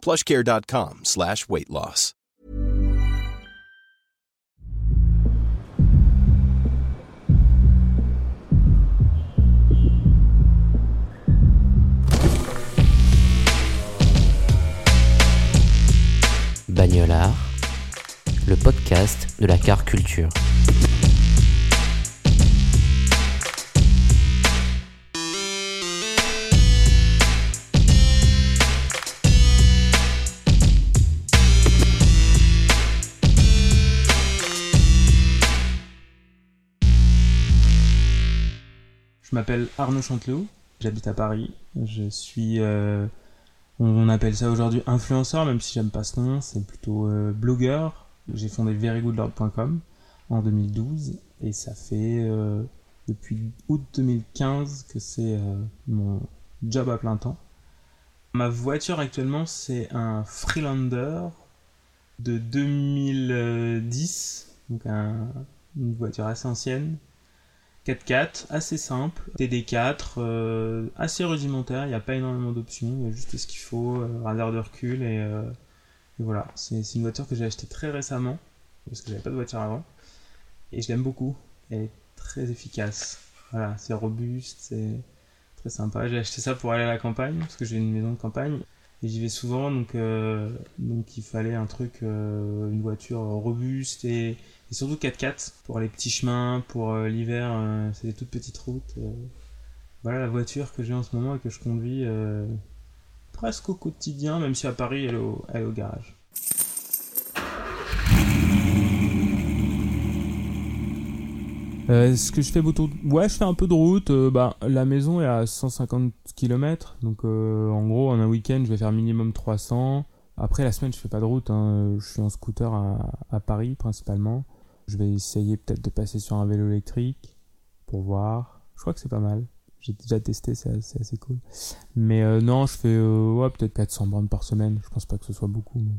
plushcare.com slash weight loss. Bagnolard, le podcast de la car culture. M'appelle Arnaud Chanteloup, j'habite à Paris. Je suis, euh, on appelle ça aujourd'hui influenceur, même si j'aime pas ce nom, c'est plutôt euh, blogueur. J'ai fondé verygoodlord.com en 2012 et ça fait euh, depuis août 2015 que c'est mon job à plein temps. Ma voiture actuellement c'est un Freelander de 2010, donc une voiture assez ancienne 4x4, assez simple, TD4, euh, assez rudimentaire, il n'y a pas énormément d'options, il y a juste ce qu'il faut, euh, radar de recul et, euh, voilà. C'est une voiture que j'ai achetée très récemment, parce que j'avais pas de voiture avant, et je l'aime beaucoup, elle est très efficace. Voilà, c'est robuste, c'est très sympa. J'ai acheté ça pour aller à la campagne, parce que j'ai une maison de campagne, et j'y vais souvent, donc, donc il fallait un truc, une voiture robuste et et surtout 4x4 pour les petits chemins, pour euh, l'hiver, euh, c'est des toutes petites routes. Euh. voilà la voiture que j'ai en ce moment et que je conduis presque au quotidien, même si à Paris elle est au, elle garage. ce que je fais beaucoup ouais je fais un peu de route bah la maison est à 150 km donc en gros en un week-end je vais faire minimum 300 après la semaine je fais pas de route hein. je suis en scooter à Paris principalement je vais essayer peut-être de passer sur un vélo électrique pour voir. Je crois que c'est pas mal. J'ai déjà testé, c'est assez, cool. Mais euh, non, je fais euh, peut-être 400 bandes par semaine. Je pense pas que ce soit beaucoup, mais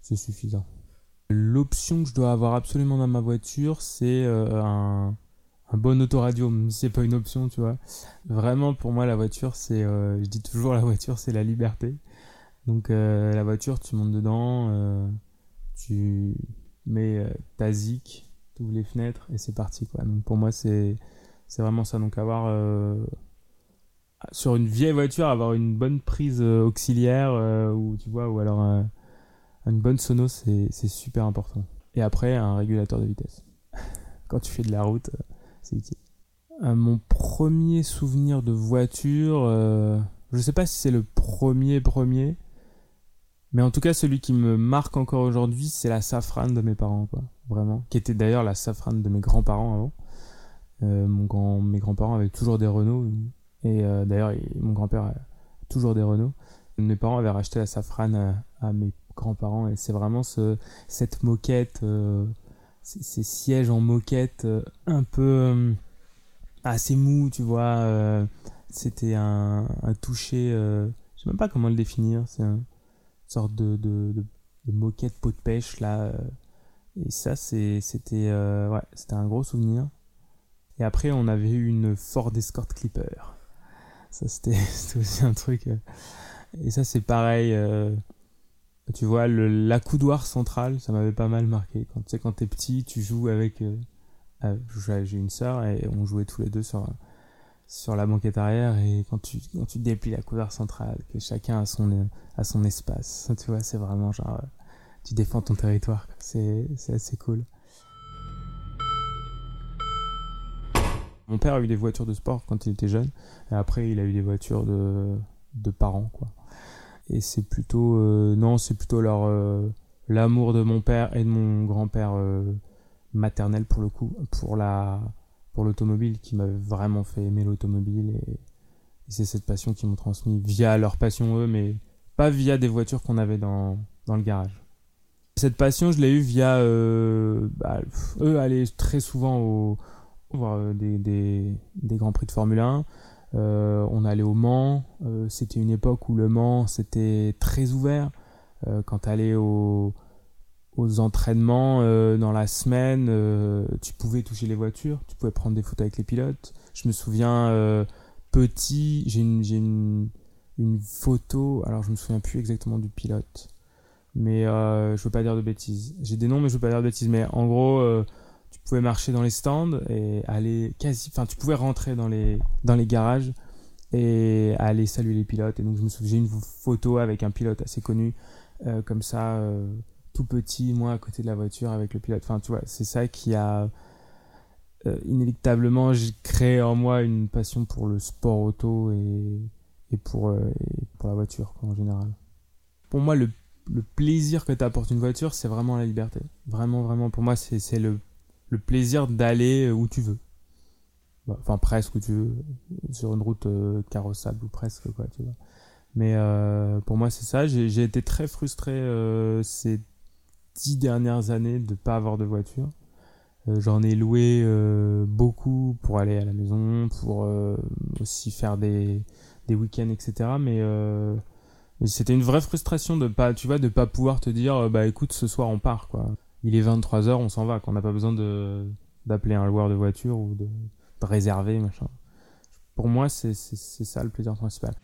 c'est suffisant. L'option que je dois avoir absolument dans ma voiture, c'est euh, un, un bon autoradio, même si c'est pas une option, tu vois. Vraiment, pour moi, la voiture, c'est, je dis toujours, la voiture, c'est la liberté. Donc, la voiture, tu montes dedans, tu, mais euh, ta zik, tu ouvres les fenêtres et c'est parti quoi. Donc pour moi c'est vraiment ça. Donc avoir euh, sur une vieille voiture avoir une bonne prise euh, auxiliaire ou tu vois ou alors une bonne sono c'est c'est super important. Et après un régulateur de vitesse. Quand tu fais de la route c'est utile. mon premier souvenir de voiture, je sais pas si c'est le premier premier, mais en tout cas, celui qui me marque encore aujourd'hui, c'est la safrane de mes parents, quoi. Vraiment. Qui était d'ailleurs la safrane de mes grands-parents avant. Euh, mon grand, mes grands-parents avaient toujours des Renault. Et euh, d'ailleurs, mon grand-père a toujours des Renault. Mes parents avaient racheté la safrane à, mes grands-parents. Et c'est vraiment ce, cette moquette, euh, ces, sièges en moquette un peu assez mou, tu vois. C'était un, un toucher, je sais même pas comment le définir. C'est un sorte de, de, moquette peau de pêche là. Euh. Et ça, c'était euh, c'était un gros souvenir. Et après, on avait eu une Ford Escort Clipper. Ça, c'était aussi un truc. Euh. Et ça, c'est pareil. tu vois, le, la coudoir centrale, ça m'avait pas mal marqué. Quand tu sais, quand t'es petit, tu joues avec. J'ai une sœur et on jouait tous les deux sur sur la banquette arrière et quand tu, quand tu déplies la couleur centrale, que chacun a son, a son espace, tu vois, c'est vraiment genre, euh, tu défends ton territoire, c'est, assez cool. Mon père a eu des voitures de sport quand il était jeune, et après il a eu des voitures de, de parents, quoi. Et c'est plutôt, euh, non, c'est plutôt leur, euh, l'amour de mon père et de mon grand-père maternel pour le coup, pour la, pour l'automobile qui m'a vraiment fait aimer l'automobile et, c'est cette passion qu'ils m'ont transmis via leur passion eux mais pas via des voitures qu'on avait dans, dans le garage Cette passion, je l'ai eue via euh, bah, eux aller très souvent au voir euh, des, des, des grands prix de Formule 1. Euh, on allait au Mans. Euh, c'était une époque où le Mans c'était très ouvert. Euh, quand t'allais au aux entraînements euh, dans la semaine, euh, tu pouvais toucher les voitures, tu pouvais prendre des photos avec les pilotes. Je me souviens euh, petit, j'ai une, une, une photo, alors je me souviens plus exactement du pilote, mais euh, je veux pas dire de bêtises. J'ai des noms, mais je veux pas dire de bêtises. Mais en gros, euh, tu pouvais marcher dans les stands et aller quasi, enfin, tu pouvais rentrer dans les dans les garages et aller saluer les pilotes. Et donc je me souviens, j'ai une photo avec un pilote assez connu, euh, comme ça. Tout petit, moi à côté de la voiture avec le pilote. Enfin, tu vois, c'est ça qui a euh, inéluctablement j'ai créé en moi une passion pour le sport auto et, et, pour, euh, pour la voiture quoi, en général. Pour moi, le, plaisir que t'apporte une voiture, c'est vraiment la liberté. Vraiment, vraiment, pour moi, c'est le, le plaisir d'aller où tu veux. Bah, Enfin, presque où tu veux. Sur une route euh, carrossable ou presque, quoi, tu vois. Mais euh, pour moi, c'est ça. J'ai été très frustré euh, ces dix dernières années de pas avoir de voiture. Euh, J'en ai loué euh, beaucoup pour aller à la maison, pour euh, aussi faire des, des week-ends, etc. Mais, c'était une vraie frustration de pas, tu vois, de pas pouvoir te dire, bah écoute, ce soir on part, quoi. Il est 23h, on s'en va, qu'on n'a pas besoin de d'appeler un loueur de voiture ou de, de réserver, machin. Pour moi, c'est ça le plaisir principal.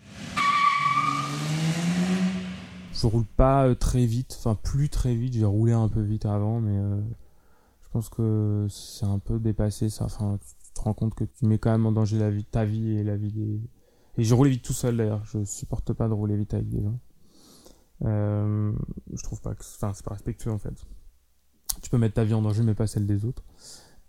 Je roule pas euh, très vite, enfin plus très vite, j'ai roulé un peu vite avant, mais euh, je pense que c'est un peu dépassé ça. Enfin, tu te rends compte que tu mets quand même en danger la vie, ta vie et la vie des. Et je roulais vite tout seul d'ailleurs, je supporte pas de rouler vite avec des gens. Euh, je trouve pas que. Enfin, c'est pas respectueux en fait. Tu peux mettre ta vie en danger, mais pas celle des autres.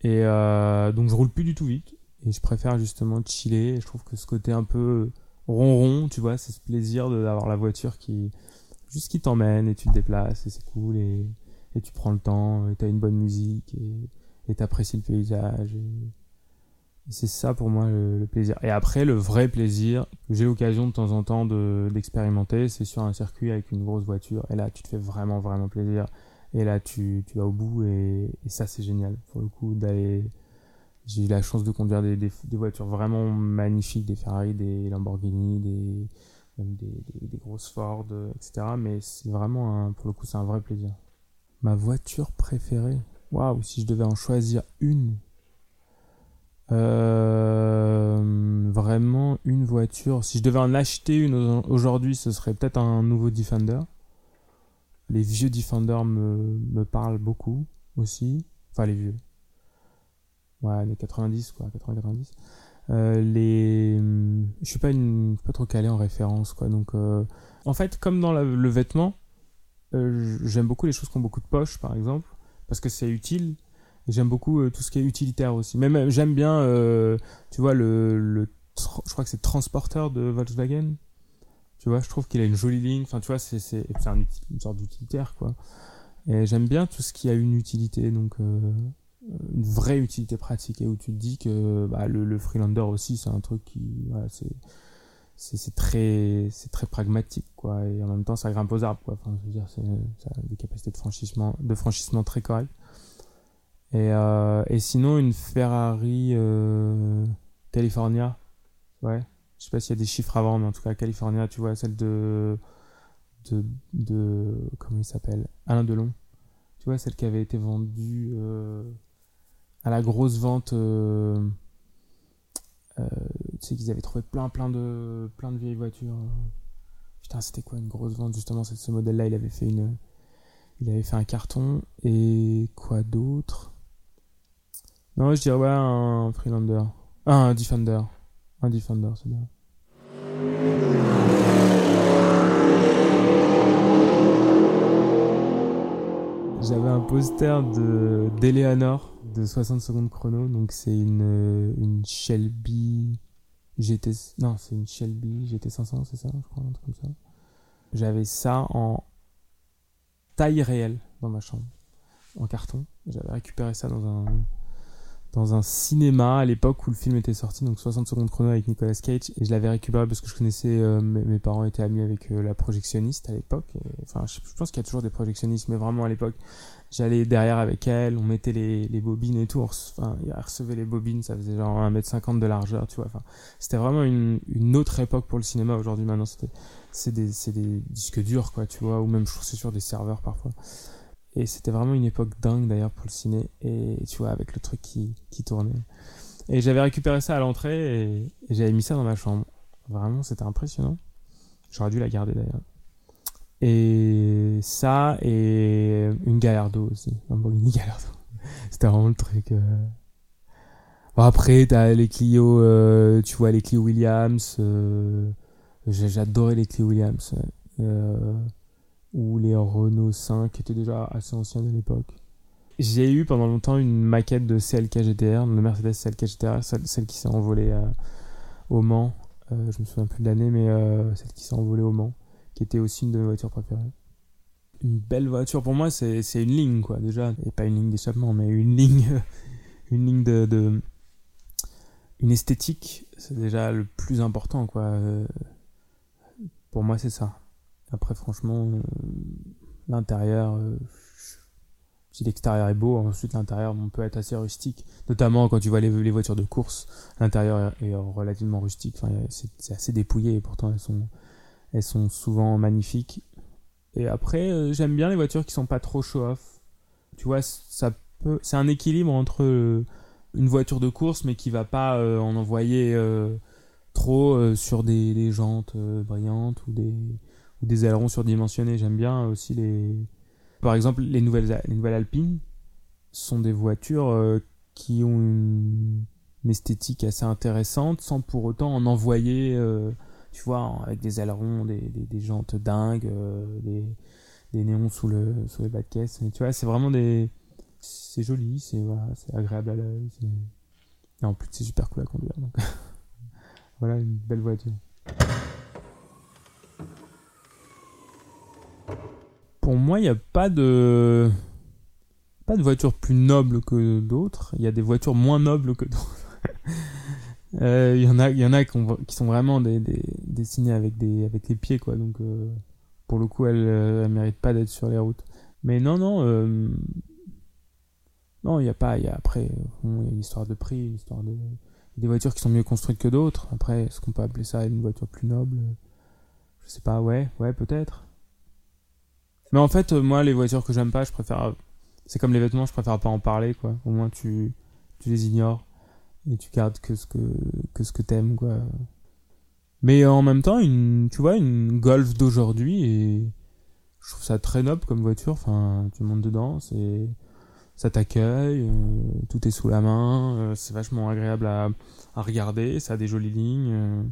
Et donc je roule plus du tout vite. Et je préfère justement chiller. Et je trouve que ce côté un peu ronron, tu vois, c'est ce plaisir d'avoir la voiture qui juste qui t'emmène et tu te déplaces et c'est cool et, et tu prends le temps et t'as une bonne musique et t'apprécies le paysage et, c'est ça pour moi le, plaisir. Et après le vrai plaisir que j'ai l'occasion de temps en temps de d'expérimenter c'est sur un circuit avec une grosse voiture et là tu te fais vraiment vraiment plaisir et là tu, tu vas au bout et, et ça c'est génial. Pour le coup d'aller j'ai eu la chance de conduire des, des, des voitures vraiment magnifiques des Ferrari des Lamborghini des des, grosses Ford, euh, etc. Mais c'est vraiment, un, pour le coup, c'est un vrai plaisir. Ma voiture préférée Waouh, si je devais en choisir une. Euh, vraiment une voiture. Si je devais en acheter une au- aujourd'hui, ce serait peut-être un nouveau Defender. Les vieux Defender me, parlent beaucoup aussi. Enfin, les vieux. Ouais, les 90, quoi, 80-90. Euh, les je suis pas une pas trop calé en référence quoi. Donc euh, en fait comme dans le vêtement euh, j'aime beaucoup les choses qui ont beaucoup de poches par exemple parce que c'est utile. Et j'aime beaucoup tout ce qui est utilitaire aussi. Même j'aime bien tu vois le, le je crois que c'est transporteur de Volkswagen. Tu vois je trouve qu'il a une jolie ligne. Enfin tu vois c'est c'est un une sorte d'utilitaire quoi. Et j'aime bien tout ce qui a une utilité. Donc une vraie utilité pratique. Et où tu te dis que bah, le, le Freelander aussi c'est un truc qui c'est c'est très c'est très pragmatique quoi. Et en même temps ça grimpe aux arbres quoi. Enfin je dire c'est ça a des capacités de franchissement de franchissement très correctes. Et euh, et sinon une Ferrari euh, California. Ouais. Je sais pas s'il y a des chiffres avant mais en tout cas California tu vois celle de de de comment il s'appelle? Alain Delon. Tu vois celle qui avait été vendue euh, à la grosse vente euh, euh, tu sais qu'ils avaient trouvé plein plein de plein de vieilles voitures putain c'était quoi une grosse vente justement c'est ce modèle là il avait fait une il avait fait un carton. Et quoi d'autre? Non je dirais ouais un Freelander. Ah, un Defender. Un Defender c'est bien. J'avais un poster de d'Eleanor de 60 secondes chrono, donc c'est une, euh, Shelby GT. Non, c'est une Shelby GT500, c'est ça, je crois, un truc comme ça. J'avais ça en taille réelle dans ma chambre, en carton. J'avais récupéré ça dans un dans un cinéma à l'époque où le film était sorti, donc 60 secondes chrono avec Nicolas Cage, et je l'avais récupéré parce que je connaissais, euh, mes, parents étaient amis avec euh, la projectionniste à l'époque, enfin je, pense qu'il y a toujours des projectionnistes, mais vraiment à l'époque, j'allais derrière avec elle, on mettait les, les bobines et tout, enfin il recevait les bobines, ça faisait genre 1m50 de largeur, tu vois, enfin c'était vraiment une, une autre époque pour le cinéma aujourd'hui, maintenant c'est des, des disques durs quoi, tu vois, ou même je sur des serveurs parfois. Et c'était vraiment une époque dingue d'ailleurs pour le ciné. Et tu vois, avec le truc qui, qui tournait. Et j'avais récupéré ça à l'entrée et, j'avais mis ça dans ma chambre. Vraiment, c'était impressionnant. J'aurais dû la garder d'ailleurs. Et ça, et une Gallardo aussi. Lamborghini Gallardo. c'était vraiment le truc. Euh. Bon, après, t'as les Clio, euh, tu vois, les Clio Williams. Euh... J'adorais les Clio Williams. Euh ou les Renault 5 étaient déjà assez anciens à l'époque. J'ai eu pendant longtemps une maquette de CLK GTR, le Mercedes CLK GTR, celle, qui s'est envolée euh, au Mans. Euh, je me souviens plus de l'année, mais euh, celle qui s'est envolée au Mans, qui était aussi une de mes voitures préférées. Une belle voiture pour moi, c'est une ligne, quoi, déjà. Et pas une ligne d'échappement, mais une ligne, une ligne de, de une esthétique, c'est déjà le plus important, quoi. Pour moi, c'est ça. Après, franchement, euh, l'intérieur, euh, si l'extérieur est beau, ensuite l'intérieur peut être assez rustique. Notamment quand tu vois les, voitures de course, l'intérieur est relativement rustique. Enfin, c'est assez dépouillé et pourtant elles sont, elles sont souvent magnifiques. Et après, euh, j'aime bien les voitures qui sont pas trop show-off. Tu vois, ça peut, c'est un équilibre entre une voiture de course mais qui va pas en envoyer trop sur des jantes brillantes ou des ou des ailerons surdimensionnés. J'aime bien aussi les. Par exemple, les nouvelles, les nouvelles Alpines sont des voitures euh, qui ont une, esthétique assez intéressante sans pour autant en envoyer, euh, tu vois, avec des ailerons, des, des, jantes dingues, euh, des, des néons sous, le, sous les bas de caisse. Mais tu vois, c'est vraiment des. C'est joli, c'est voilà, agréable à l'œil. Et en plus, c'est super cool à conduire. Donc voilà, une belle voiture. Pour moi, il n'y a pas de pas de voiture plus noble que d'autres. Il y a des voitures moins nobles que d'autres. Euh, il y en a, y en a qui, sont vraiment des, dessinées avec des avec les pieds quoi. Donc euh, pour le coup, elles, ne euh, méritent pas d'être sur les routes. Mais non, non, non, il n'y a pas. Y a après, il y a une histoire de prix, une histoire de des voitures qui sont mieux construites que d'autres. Après, est-ce qu'on peut appeler ça une voiture plus noble? Je sais pas. Ouais, ouais, peut-être. Mais en fait, euh, moi, les voitures que j'aime pas, je préfère. C'est comme les vêtements, je préfère pas en parler, quoi. Au moins, tu, tu les ignores et tu gardes que ce que, que ce que t'aimes, quoi. Mais en même temps, une, tu vois, une Golf d'aujourd'hui, et je trouve ça très noble comme voiture. Enfin, tu montes dedans, c'est, ça t'accueille, euh, tout est sous la main, euh, c'est vachement agréable à, à regarder, ça a des jolies lignes.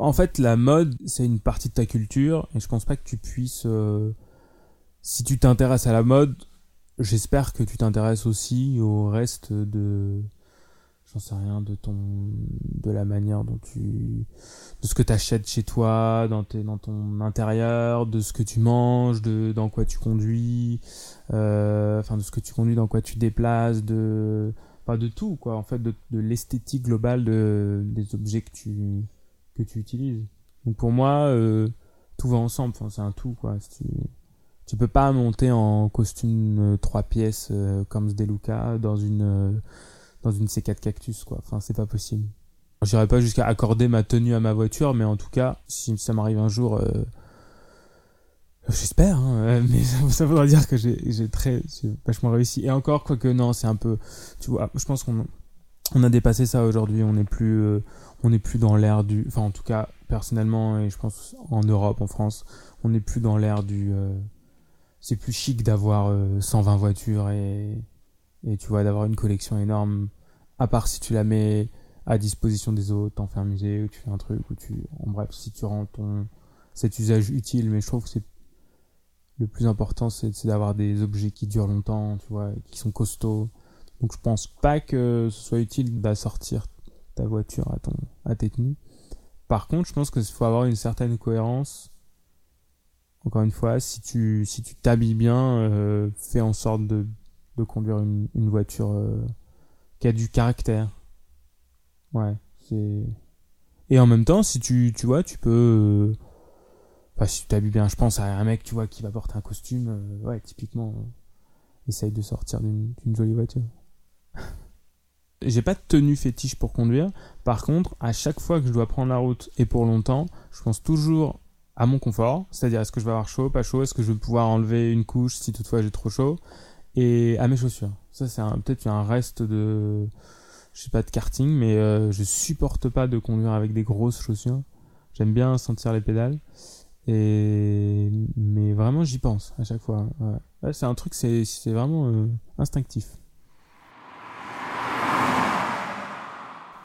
En fait, la mode, c'est une partie de ta culture, et je pense pas que tu puisses. Euh, si tu t'intéresses à la mode, j'espère que tu t'intéresses aussi au reste de. J'en sais rien, de ton. de la manière dont tu. de ce que tu achètes chez toi, dans, tes, dans ton intérieur, de ce que tu manges, de dans quoi tu conduis, euh, enfin, de ce que tu conduis, dans quoi tu déplaces, de. Enfin, de tout, quoi, en fait, de, l'esthétique globale de, des objets que tu que tu utilises. Donc pour moi, euh, tout va ensemble. Enfin, c'est un tout, quoi. Tu, tu peux pas monter en costume 3 euh, pièces euh, comme Sdeluca dans une dans une C4 Cactus, quoi. Enfin, c'est pas possible. Je dirais pas jusqu'à accorder ma tenue à ma voiture, mais en tout cas, si ça m'arrive un jour, j'espère, hein, mais ça, ça, voudra dire que j'ai très, vachement réussi. Et encore, quoique non, c'est un peu, tu vois, je pense qu'on on a dépassé ça aujourd'hui. On n'est plus, euh, on plus dans l'ère du, enfin en tout cas personnellement et je pense en Europe, en France, on n'est plus dans l'ère du, c'est plus chic d'avoir 120 voitures et et tu vois d'avoir une collection énorme. À part si tu la mets à disposition des autres, t'en fais un musée ou tu fais un truc ou tu, en bref, si tu rends ton cet usage utile. Mais je trouve que c'est le plus important, c'est d'avoir des objets qui durent longtemps, tu vois, qui sont costauds. Donc je pense pas que ce soit utile d'assortir ta voiture à ton à tes tenues. Par contre, je pense qu'il faut avoir une certaine cohérence. Encore une fois, si tu si tu t'habilles bien, euh, fais en sorte de, de conduire une, une voiture euh, qui a du caractère Ouais, c'est. Et en même temps, si tu, tu vois, tu peux. Euh, enfin, si tu t'habilles bien, je pense à un mec, tu vois, qui va porter un costume. Ouais, typiquement, essaye de sortir d'une jolie voiture. J'ai pas de tenue fétiche pour conduire. Par contre, à chaque fois que je dois prendre la route et pour longtemps, je pense toujours à mon confort. C'est-à-dire, est-ce que je vais avoir chaud, pas chaud? Est-ce que je vais pouvoir enlever une couche si toutefois j'ai trop chaud? Et à mes chaussures. Ça, c'est peut-être un reste de je sais pas de karting, mais euh, je supporte pas de conduire avec des grosses chaussures. J'aime bien sentir les pédales. Et mais vraiment j'y pense à chaque fois. C'est un truc, c'est vraiment euh, instinctif.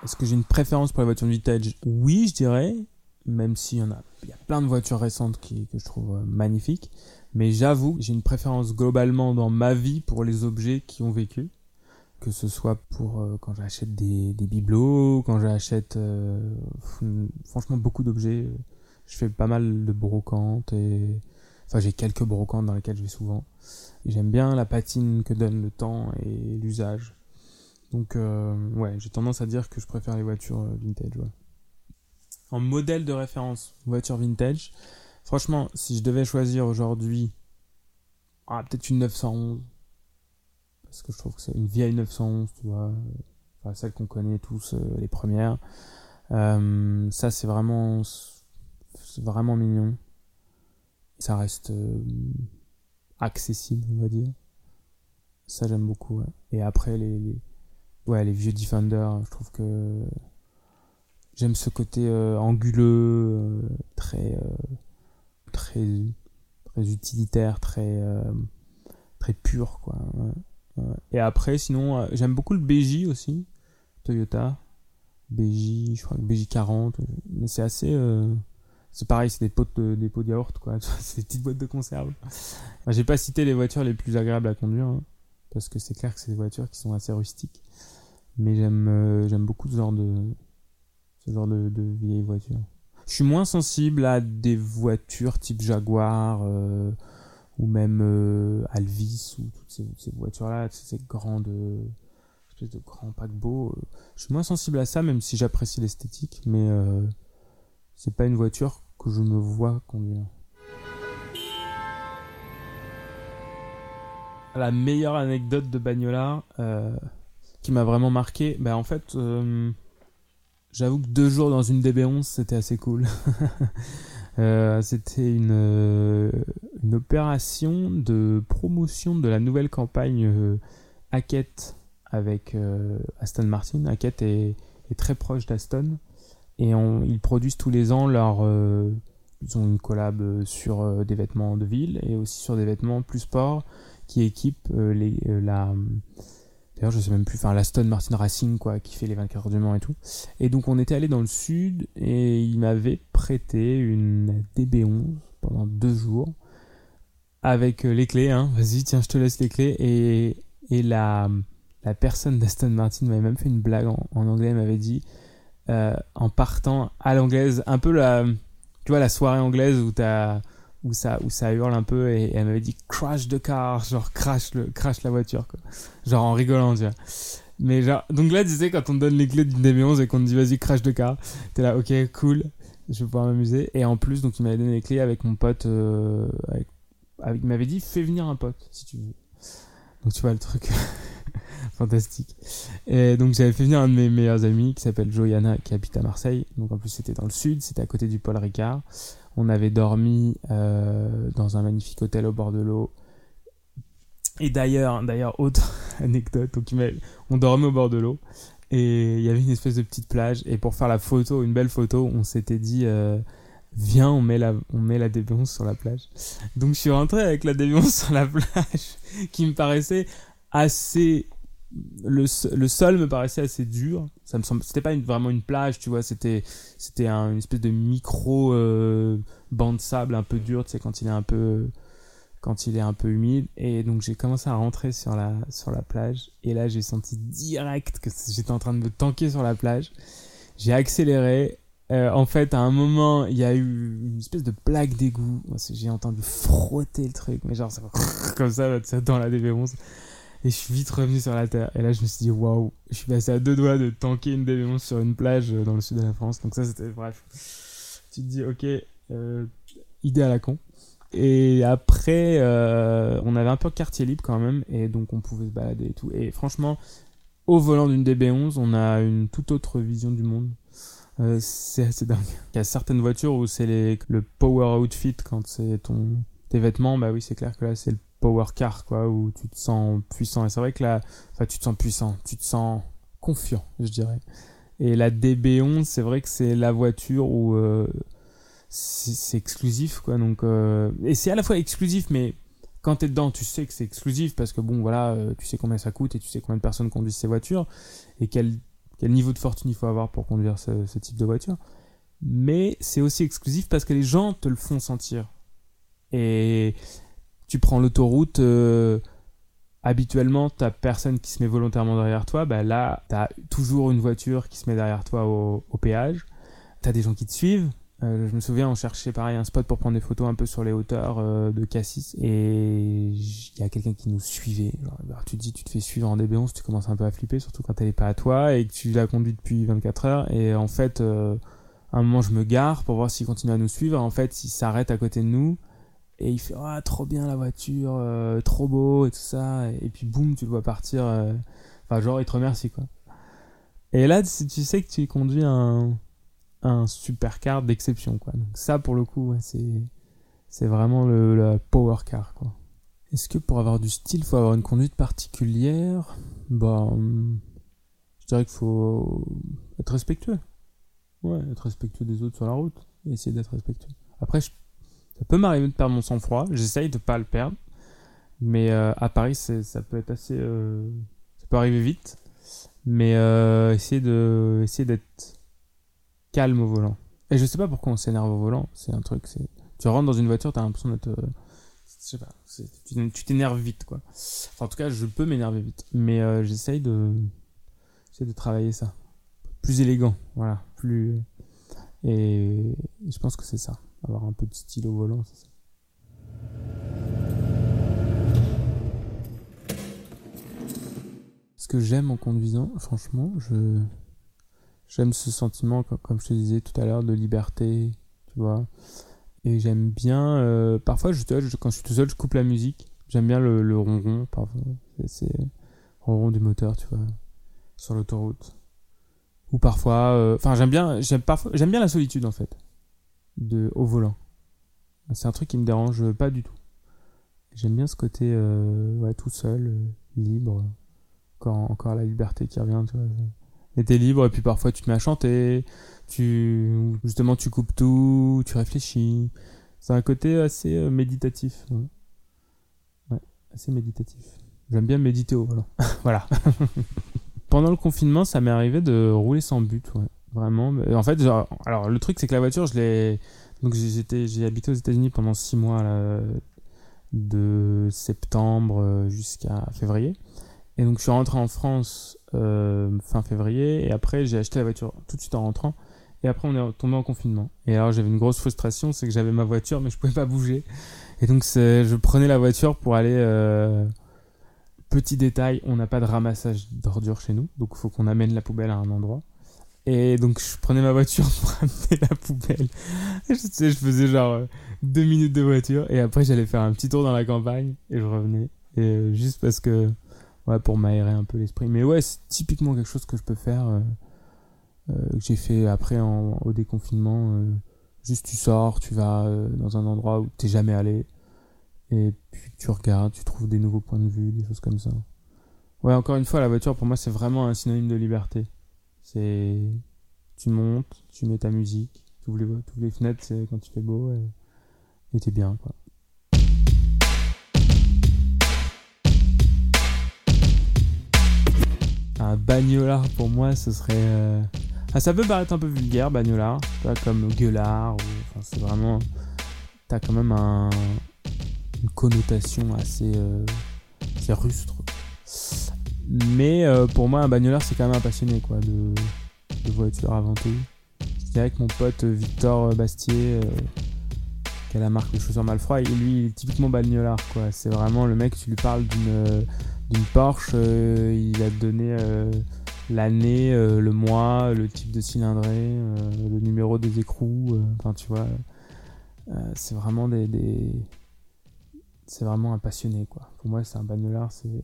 Est-ce que j'ai une préférence pour les voitures vintage? Oui, je dirais, même s'il y a, il y a plein de voitures récentes qui, que je trouve euh, magnifiques. Mais j'avoue, j'ai une préférence globalement dans ma vie pour les objets qui ont vécu que ce soit pour euh, quand j'achète des, des, bibelots, quand j'achète euh, franchement beaucoup d'objets. Je fais pas mal de brocantes et enfin j'ai quelques brocantes dans lesquelles je vais souvent. J'aime bien la patine que donne le temps et l'usage. Donc euh, ouais, j'ai tendance à dire que je préfère les voitures vintage. Ouais. En modèle de référence, voiture vintage. Franchement, si je devais choisir aujourd'hui, ah, peut-être une 911 parce que je trouve que c'est une vieille 911, tu vois, enfin, celle qu'on connaît tous, euh, les premières. Euh, ça, c'est vraiment, c'est vraiment mignon. Ça reste euh, accessible, on va dire. Ça, j'aime beaucoup. Et après, les, les, ouais, les vieux Defender, je trouve que j'aime ce côté anguleux, très, très, très utilitaire, très, très pur, quoi. Et après, sinon, euh, j'aime beaucoup le BJ aussi, Toyota. BJ, je crois que BJ 40. Mais c'est assez. Euh, c'est pareil, c'est des pots de, pots de yaourt, quoi. c'est des petites boîtes de conserve. J'ai pas cité les voitures les plus agréables à conduire, hein, parce que c'est clair que c'est des voitures qui sont assez rustiques. Mais j'aime euh, j'aime beaucoup ce genre de ce genre de, vieilles voitures. Je suis moins sensible à des voitures type Jaguar ou même euh, Alvis ou toutes ces, voitures-là, ces grandes espèces de grands paquebots. Euh, je suis moins sensible à ça, même si j'apprécie l'esthétique, mais euh, c'est pas une voiture que je me vois conduire. La meilleure anecdote de Bagnola euh, qui m'a vraiment marqué, bah en fait, j'avoue que deux jours dans une DB11 c'était assez cool. Euh, c'était une, euh, une opération de promotion de la nouvelle campagne euh, Hackett avec euh, Aston Martin. Hackett est, est très proche d'Aston et on, ils produisent tous les ans leur. ils ont une collab sur des vêtements de ville et aussi sur des vêtements plus sport qui équipent les, la D'ailleurs, je sais même plus, enfin, l'Aston Martin Racing, quoi, qui fait les 24 heures du Mans et tout. Et donc, on était allé dans le sud et il m'avait prêté une DB11 pendant deux jours avec euh, les clés, hein. Vas-y, tiens, je te laisse les clés. Et, et la, la personne d'Aston Martin m'avait même fait une blague en, anglais, elle m'avait dit, euh, en partant à l'anglaise, un peu la, tu vois, la soirée anglaise où t'as, où ça où hurle un peu et, elle m'avait dit crash the car genre crash le crash la voiture quoi genre en rigolant tu vois mais genre donc là tu sais quand on te donne les clés d'une DB11 et qu'on te dit vas-y crash the car t'es là ok cool je vais pouvoir m'amuser et en plus donc il m'avait donné les clés avec mon pote euh, avec, il m'avait dit fais venir un pote si tu veux donc tu vois le truc fantastique. Et donc j'avais fait venir un de mes meilleurs amis qui s'appelle Joyana qui habite à Marseille. Donc en plus c'était dans le sud, c'était à côté du Paul Ricard. On avait dormi euh, dans un magnifique hôtel au bord de l'eau. Et d'ailleurs, d'ailleurs, autre anecdote, on dormait au bord de l'eau et il y avait une espèce de petite plage et pour faire la photo, une belle photo, on s'était dit euh, viens, on met la on met la sur la plage. Donc je suis rentré avec la déviance sur la plage qui me paraissait assez le, le sol me paraissait assez dur. Ça me semble, c'était pas vraiment une plage, tu vois, c'était, c'était un, une espèce de micro euh, banc de sable un peu dur, tu sais, quand il est un peu, quand il est un peu humide. Et donc j'ai commencé à rentrer sur la, sur la plage. Et là, j'ai senti direct que j'étais en train de me tanker sur la plage. J'ai accéléré. Euh, en fait, à un moment, il y a eu une espèce de plaque d'égout. J'ai entendu frotter le truc, mais genre, ça, comme ça, dans la DB11. Et je suis vite revenu sur la terre. Et là, je me suis dit, waouh, je suis passé à deux doigts de tanker une DB11 sur une plage euh, dans le sud de la France. Donc ça, c'était bref. Tu te dis, ok, euh, idée à la con. Et après, euh, on avait un peu quartier libre quand même. Et donc, on pouvait se balader et tout. Et franchement, au volant d'une DB11, on a une toute autre vision du monde. C'est assez dingue. Il y a certaines voitures où c'est le power outfit quand c'est ton tes vêtements. Bah oui, c'est clair que là, c'est le power car, quoi, où tu te sens puissant. Et c'est vrai que là, enfin, tu te sens puissant, tu te sens confiant, je dirais. Et la DB11, c'est vrai que c'est la voiture où euh, c'est exclusif, quoi. Donc, euh, et c'est à la fois exclusif, mais quand t'es dedans, tu sais que c'est exclusif parce que bon, voilà, euh, tu sais combien ça coûte et tu sais combien de personnes conduisent ces voitures et quel, quel niveau de fortune il faut avoir pour conduire ce, ce type de voiture. Mais c'est aussi exclusif parce que les gens te le font sentir. Et tu prends l'autoroute, euh, habituellement, t'as personne qui se met volontairement derrière toi. Bah là, t'as toujours une voiture qui se met derrière toi au, péage. T'as des gens qui te suivent. Euh, je me souviens, on cherchait pareil un spot pour prendre des photos un peu sur les hauteurs euh, de Cassis et il y a quelqu'un qui nous suivait. Alors, tu te dis, tu te fais suivre en DB11, tu commences un peu à flipper, surtout quand elle est pas à toi et que tu l'as conduit depuis 24 heures. Et en fait, à un moment, je me gare pour voir s'il continue à nous suivre. En fait, il s'arrête à côté de nous et il fait ah trop bien la voiture euh, trop beau et tout ça. Et, puis boum tu le vois partir euh, enfin genre il te remercie quoi. Et là tu sais que tu conduis un un supercar d'exception quoi. Donc ça pour le coup c'est vraiment le, power car quoi. Est-ce que pour avoir du style faut avoir une conduite particulière? Bah hum, je dirais qu'il faut être respectueux. Ouais être respectueux des autres sur la route et essayer d'être respectueux. Après je ça peut m'arriver de perdre mon sang-froid. J'essaye de pas le perdre. Mais euh, à Paris, ça peut être assez. Euh, ça peut arriver vite. Mais euh, essayer de essayer d'être calme au volant. Et je sais pas pourquoi on s'énerve au volant. C'est un truc. Tu rentres dans une voiture, t'as l'impression d'être. Euh, je sais pas. Tu t'énerves vite, quoi. En tout cas, je peux m'énerver vite. Mais j'essaye de. J'essaye de travailler ça. Plus élégant, voilà. Plus. Et je pense que c'est ça avoir un peu de style au volant, c'est ça. Ce que j'aime en conduisant, franchement, je j'aime ce sentiment, comme je te disais tout à l'heure, de liberté, tu vois. Et j'aime bien, euh, parfois, je, quand je suis tout seul, je coupe la musique. J'aime bien le, le ronron, parfois. C'est ronron du moteur, tu vois, sur l'autoroute. Ou parfois, euh, enfin, j'aime bien, j'aime bien la solitude en fait de, au volant. C'est un truc qui me dérange pas du tout. J'aime bien ce côté euh, ouais, tout seul, euh, libre. Encore, encore la liberté qui revient, tu vois. Et t'es libre, et puis parfois tu te mets à chanter, tu, justement tu coupes tout, tu réfléchis. C'est un côté assez euh, méditatif. Ouais. ouais, assez méditatif. J'aime bien méditer au volant. voilà. Pendant le confinement, ça m'est arrivé de rouler sans but, ouais. Vraiment. En fait, alors le truc, c'est que la voiture, je l'ai. Donc j'étais, j'ai habité aux États-Unis pendant 6 mois, là, de septembre euh, jusqu'à février. Et donc je suis rentré en France euh, fin février, et après j'ai acheté la voiture tout de suite en rentrant. Et après on est tombé en confinement. Et alors j'avais une grosse frustration, c'est que j'avais ma voiture, mais je pouvais pas bouger. Et donc je prenais la voiture pour aller. Euh... Petit détail, on n'a pas de ramassage d'ordures chez nous, donc il faut qu'on amène la poubelle à un endroit. Et donc je prenais ma voiture pour amener la poubelle. je, sais, je faisais genre euh, deux minutes de voiture et après j'allais faire un petit tour dans la campagne et je revenais. Euh, juste parce que ouais, pour m'aérer un peu l'esprit. Mais ouais, c'est typiquement quelque chose que je peux faire, euh, que j'ai fait après au déconfinement. Juste tu sors, tu vas dans un endroit où t'es jamais allé, et puis tu regardes, tu trouves des nouveaux points de vue, des choses comme ça. Ouais, encore une fois, la voiture pour moi c'est vraiment un synonyme de liberté. C'est tu montes, tu mets ta musique, tu les, tu les fenêtres c'est quand il fait beau et, et t'es bien quoi. Un bagnolard pour moi ce serait... Euh, ah, ça peut paraître un peu vulgaire bagnolard, comme gueulard, ou... c'est vraiment... T'as quand même un... une connotation assez, euh... assez rustre. Mais euh, pour moi un bagnolard c'est quand même un passionné quoi, de, de voiture avant tout. Dirais que mon pote Victor Bastier, euh, qui a la marque de chaussures Malfroid, lui il est typiquement bagnolard quoi. C'est vraiment le mec, tu lui parles d'une Porsche, euh, il a donné euh, l'année, euh, le mois, le type de cylindrée, le numéro des écrous. Enfin, tu vois, c'est vraiment des, des... c'est vraiment un passionné quoi. Pour moi, c'est un bagnolard, c'est